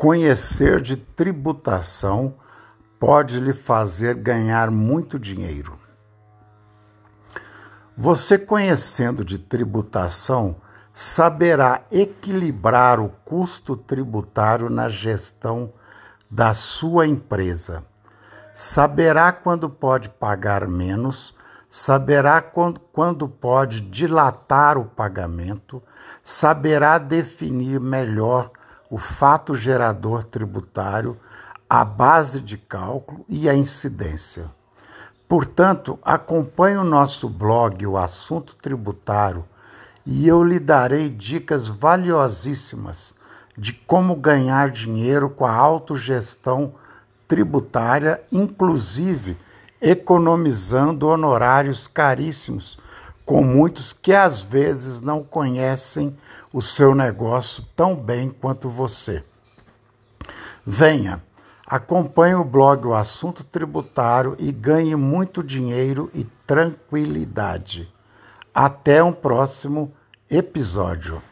conhecer de tributação pode lhe fazer ganhar muito dinheiro. Você conhecendo de tributação, saberá equilibrar o custo tributário na gestão da sua empresa. Saberá quando pode pagar menos, saberá quando, pode dilatar o pagamento, saberá definir melhor o fato gerador tributário, a base de cálculo e a incidência. Portanto, acompanhe o nosso blog, o Assunto Tributário, e eu lhe darei dicas valiosíssimas de como ganhar dinheiro com a autogestão tributária, inclusive economizando honorários caríssimos, com muitos que às vezes não conhecem o seu negócio tão bem quanto você. Venha! Acompanhe o blog O Assunto Tributário e ganhe muito dinheiro e tranquilidade. Até um próximo episódio.